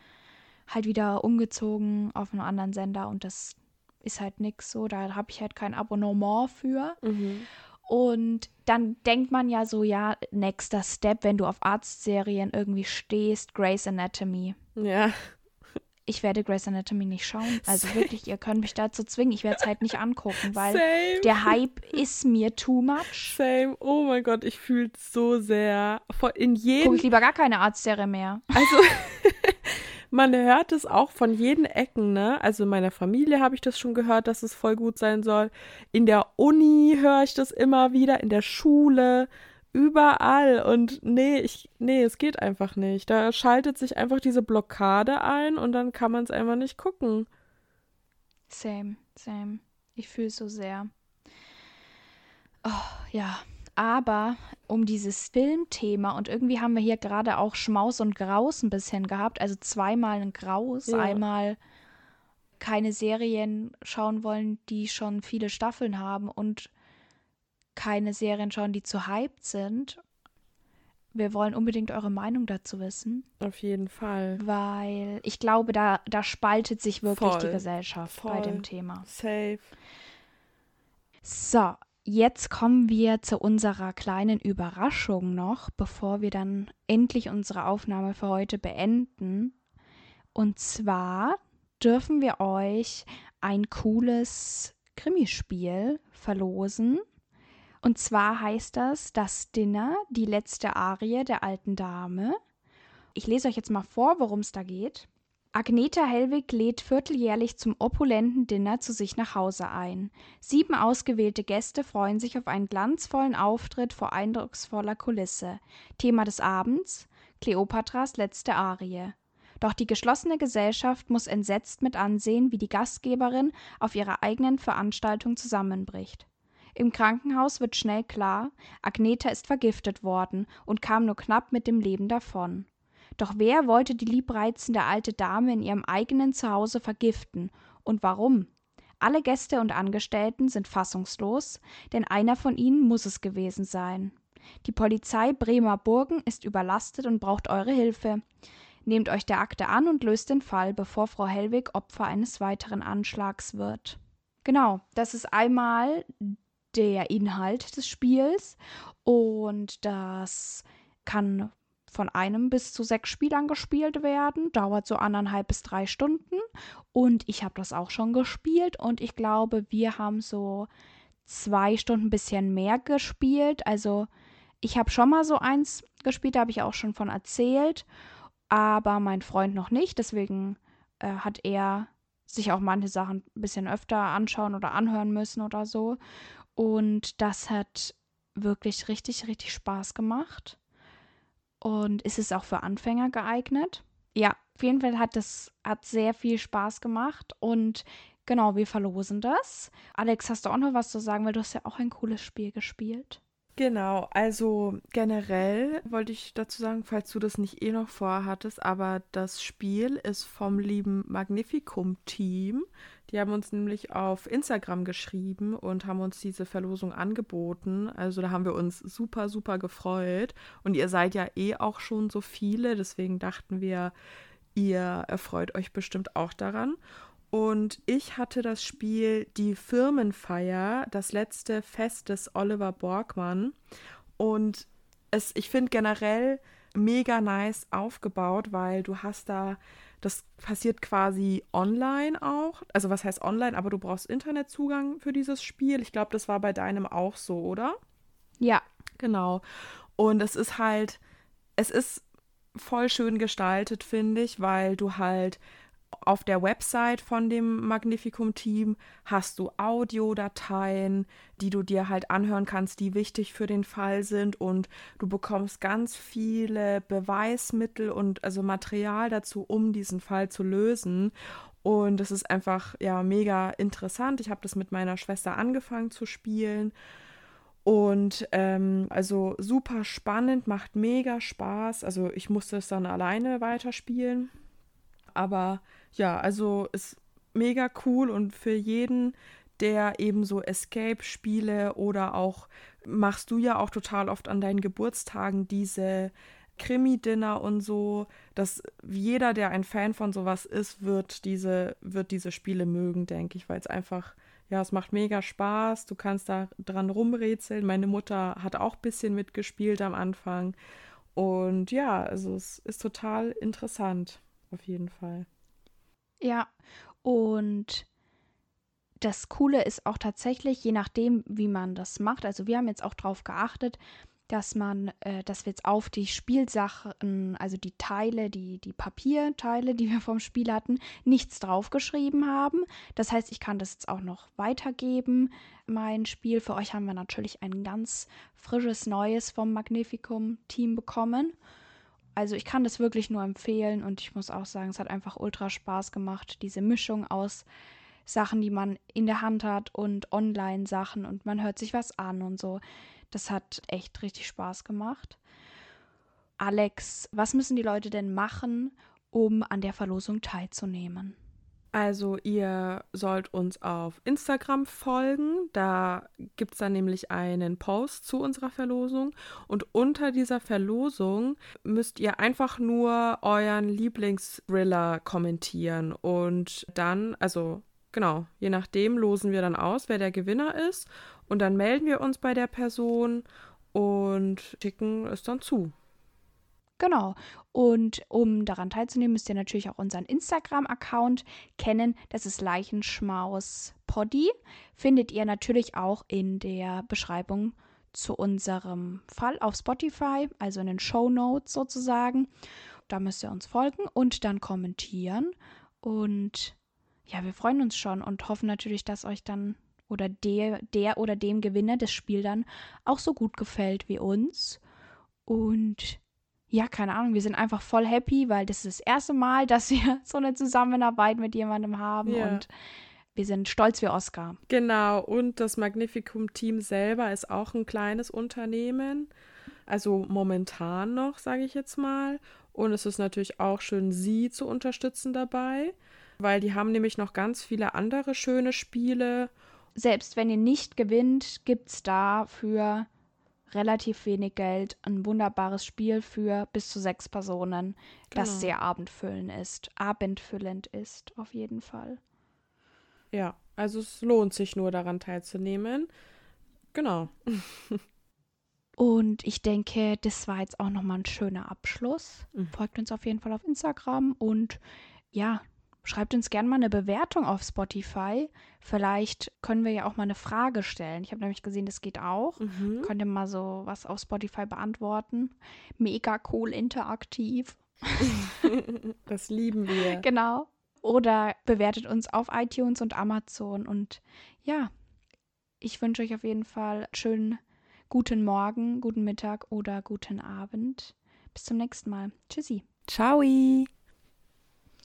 halt wieder umgezogen auf einen anderen Sender und das ist halt nix so. Da habe ich halt kein Abonnement für. Mhm. Und dann denkt man ja so, ja, nächster Step, wenn du auf Arztserien irgendwie stehst, Grey's Anatomy. Ja. Ich werde Grey's Anatomy nicht schauen. Also Same. wirklich, ihr könnt mich dazu zwingen. Ich werde es halt nicht angucken, weil Same. der Hype ist mir too much. Same. Oh mein Gott, ich fühle so sehr. In Gucke jedem. ich lieber gar keine Arztserie mehr. Also, [laughs] man hört es auch von jeden Ecken, ne? Also in meiner Familie habe ich das schon gehört, dass es voll gut sein soll. In der Uni höre ich das immer wieder, in der Schule, überall. Und nee, ich, nee, es geht einfach nicht. Da schaltet sich einfach diese Blockade ein und dann kann man es einfach nicht gucken. Same, same. Ich fühle so sehr. Oh, ja. Aber um dieses Filmthema und irgendwie haben wir hier gerade auch Schmaus und Graus ein bisschen gehabt. Also zweimal ein Graus. Ja. Einmal keine Serien schauen wollen, die schon viele Staffeln haben und keine Serien schauen, die zu hyped sind. Wir wollen unbedingt eure Meinung dazu wissen, Auf jeden Fall. weil ich glaube, da, da spaltet sich wirklich die Voll. Gesellschaft bei Voll. dem Thema. Safe. So, jetzt kommen wir zu unserer kleinen Überraschung noch, bevor wir dann endlich unsere Aufnahme für heute beenden. Und zwar dürfen wir euch ein cooles Krimispiel verlosen. Und zwar heißt das Das Dinner, die letzte Arie der alten Dame. Ich lese euch jetzt mal vor, worum es da geht. Agneta Hellwig lädt vierteljährlich zum opulenten Dinner zu sich nach Hause ein. Sieben ausgewählte Gäste freuen sich auf einen glanzvollen Auftritt vor eindrucksvoller Kulisse. Thema des Abends: Kleopatras letzte Arie. Doch die geschlossene Gesellschaft muss entsetzt mit ansehen, wie die Gastgeberin auf ihrer eigenen Veranstaltung zusammenbricht. Im Krankenhaus wird schnell klar, Agneta ist vergiftet worden und kam nur knapp mit dem Leben davon. Doch wer wollte die liebreizende alte Dame in ihrem eigenen Zuhause vergiften und warum? Alle Gäste und Angestellten sind fassungslos, denn einer von ihnen muss es gewesen sein. Die Polizei Bremer Burgen ist überlastet und braucht eure Hilfe. Nehmt euch der Akte an und löst den Fall, bevor Frau Hellwig Opfer eines weiteren Anschlags wird. Genau, das ist einmal der Inhalt des Spiels und das kann von einem bis zu sechs Spielern gespielt werden, dauert so anderthalb bis drei Stunden und ich habe das auch schon gespielt und ich glaube, wir haben so zwei Stunden ein bisschen mehr gespielt. Also ich habe schon mal so eins gespielt, da habe ich auch schon von erzählt, aber mein Freund noch nicht, deswegen äh, hat er sich auch manche Sachen ein bisschen öfter anschauen oder anhören müssen oder so. Und das hat wirklich richtig, richtig Spaß gemacht. Und ist es auch für Anfänger geeignet? Ja, auf jeden Fall hat es hat sehr viel Spaß gemacht und genau, wir verlosen das. Alex, hast du auch noch was zu sagen, weil du hast ja auch ein cooles Spiel gespielt. Genau, also generell wollte ich dazu sagen, falls du das nicht eh noch vorhattest, aber das Spiel ist vom lieben Magnificum-Team. Die haben uns nämlich auf Instagram geschrieben und haben uns diese Verlosung angeboten. Also da haben wir uns super, super gefreut. Und ihr seid ja eh auch schon so viele, deswegen dachten wir, ihr erfreut euch bestimmt auch daran. Und ich hatte das Spiel Die Firmenfeier, das letzte Fest des Oliver Borgmann. Und es, ich finde generell mega nice aufgebaut, weil du hast da, das passiert quasi online auch. Also was heißt online, aber du brauchst Internetzugang für dieses Spiel. Ich glaube, das war bei deinem auch so, oder? Ja, Genau. Und es ist halt, es ist voll schön gestaltet, finde ich, weil du halt auf der Website von dem Magnificum-Team hast du Audiodateien, die du dir halt anhören kannst, die wichtig für den Fall sind und du bekommst ganz viele Beweismittel und also Material dazu, um diesen Fall zu lösen. Und es ist einfach ja mega interessant. Ich habe das mit meiner Schwester angefangen zu spielen. Und ähm, also super spannend, macht mega Spaß. Also ich musste es dann alleine weiterspielen. Aber ja, also ist mega cool und für jeden, der eben so Escape-Spiele oder auch machst du ja auch total oft an deinen Geburtstagen diese Krimi-Dinner und so, dass jeder, der ein Fan von sowas ist, wird diese, wird diese Spiele mögen, denke ich, weil es einfach, ja, es macht mega Spaß, du kannst da dran rumrätseln. Meine Mutter hat auch ein bisschen mitgespielt am Anfang. Und ja, also es ist total interessant, auf jeden Fall. Ja, und das Coole ist auch tatsächlich, je nachdem, wie man das macht, also wir haben jetzt auch darauf geachtet, dass man, äh, dass wir jetzt auf die Spielsachen, also die Teile, die, die Papierteile, die wir vom Spiel hatten, nichts draufgeschrieben haben. Das heißt, ich kann das jetzt auch noch weitergeben, mein Spiel. Für euch haben wir natürlich ein ganz frisches Neues vom Magnificum-Team bekommen. Also ich kann das wirklich nur empfehlen und ich muss auch sagen, es hat einfach ultra Spaß gemacht, diese Mischung aus Sachen, die man in der Hand hat und Online-Sachen und man hört sich was an und so. Das hat echt richtig Spaß gemacht. Alex, was müssen die Leute denn machen, um an der Verlosung teilzunehmen? Also ihr sollt uns auf Instagram folgen. Da gibt es dann nämlich einen Post zu unserer Verlosung. Und unter dieser Verlosung müsst ihr einfach nur euren Lieblingsthriller kommentieren. Und dann, also genau, je nachdem losen wir dann aus, wer der Gewinner ist. Und dann melden wir uns bei der Person und schicken es dann zu. Genau. Und um daran teilzunehmen, müsst ihr natürlich auch unseren Instagram-Account kennen. Das ist Leichenschmaus Poddy. Findet ihr natürlich auch in der Beschreibung zu unserem Fall auf Spotify, also in den Show Notes sozusagen. Da müsst ihr uns folgen und dann kommentieren. Und ja, wir freuen uns schon und hoffen natürlich, dass euch dann oder der, der oder dem Gewinner des Spiels dann auch so gut gefällt wie uns. Und ja, keine Ahnung, wir sind einfach voll happy, weil das ist das erste Mal, dass wir [laughs] so eine Zusammenarbeit mit jemandem haben ja. und wir sind stolz wie Oscar. Genau, und das Magnificum-Team selber ist auch ein kleines Unternehmen. Also momentan noch, sage ich jetzt mal. Und es ist natürlich auch schön, sie zu unterstützen dabei, weil die haben nämlich noch ganz viele andere schöne Spiele. Selbst wenn ihr nicht gewinnt, gibt es da für relativ wenig Geld ein wunderbares Spiel für bis zu sechs Personen, genau. das sehr abendfüllend ist, abendfüllend ist, auf jeden Fall. Ja, also es lohnt sich nur daran teilzunehmen. Genau. [laughs] Und ich denke, das war jetzt auch nochmal ein schöner Abschluss. Mhm. Folgt uns auf jeden Fall auf Instagram und ja, Schreibt uns gerne mal eine Bewertung auf Spotify. Vielleicht können wir ja auch mal eine Frage stellen. Ich habe nämlich gesehen, das geht auch. Mhm. Könnt ihr mal so was auf Spotify beantworten. Mega cool, interaktiv. [laughs] das lieben wir. Genau. Oder bewertet uns auf iTunes und Amazon. Und ja, ich wünsche euch auf jeden Fall schönen guten Morgen, guten Mittag oder guten Abend. Bis zum nächsten Mal. Tschüssi. Ciao.